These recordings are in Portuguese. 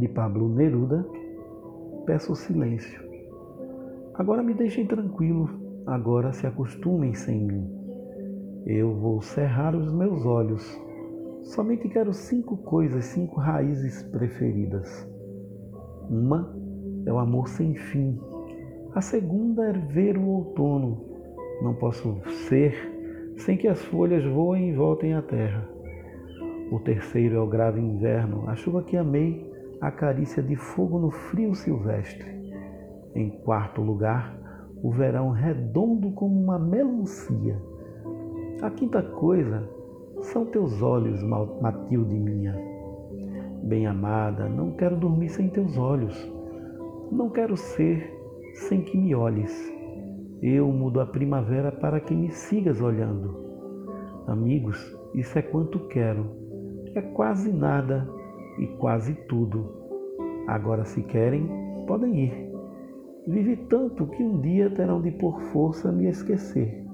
de Pablo Neruda, peço silêncio. Agora me deixem tranquilo, agora se acostumem sem mim. Eu vou cerrar os meus olhos. Somente quero cinco coisas, cinco raízes preferidas. Uma é o amor sem fim. A segunda é ver o outono. Não posso ser sem que as folhas voem e voltem à terra. O terceiro é o grave inverno, a chuva que amei, a carícia de fogo no frio silvestre. Em quarto lugar, o verão redondo como uma melancia. A quinta coisa são teus olhos, Matilde minha. Bem-amada, não quero dormir sem teus olhos. Não quero ser sem que me olhes. Eu mudo a primavera para que me sigas olhando. Amigos, isso é quanto quero. É quase nada e quase tudo. Agora, se querem, podem ir. Vivi tanto que um dia terão de por força me esquecer,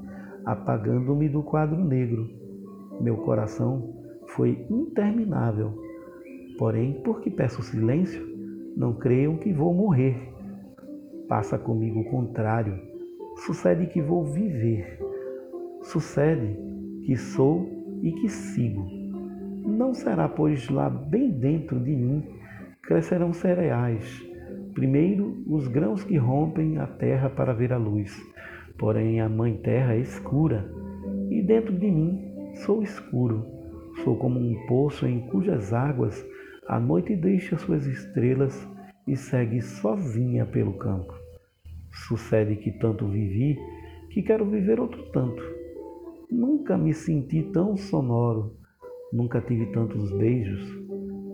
apagando-me do quadro negro. Meu coração foi interminável. Porém, porque peço silêncio, não creiam que vou morrer. Passa comigo o contrário. Sucede que vou viver. Sucede que sou e que sigo. Não será, pois, lá bem dentro de mim crescerão cereais. Primeiro, os grãos que rompem a terra para ver a luz. Porém, a mãe terra é escura, e dentro de mim sou escuro. Sou como um poço em cujas águas a noite deixa suas estrelas e segue sozinha pelo campo. Sucede que tanto vivi que quero viver outro tanto. Nunca me senti tão sonoro, nunca tive tantos beijos.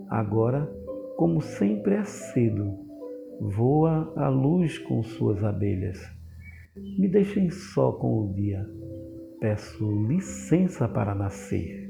Agora, como sempre é cedo, voa a luz com suas abelhas. Me deixem só com o dia. Peço licença para nascer.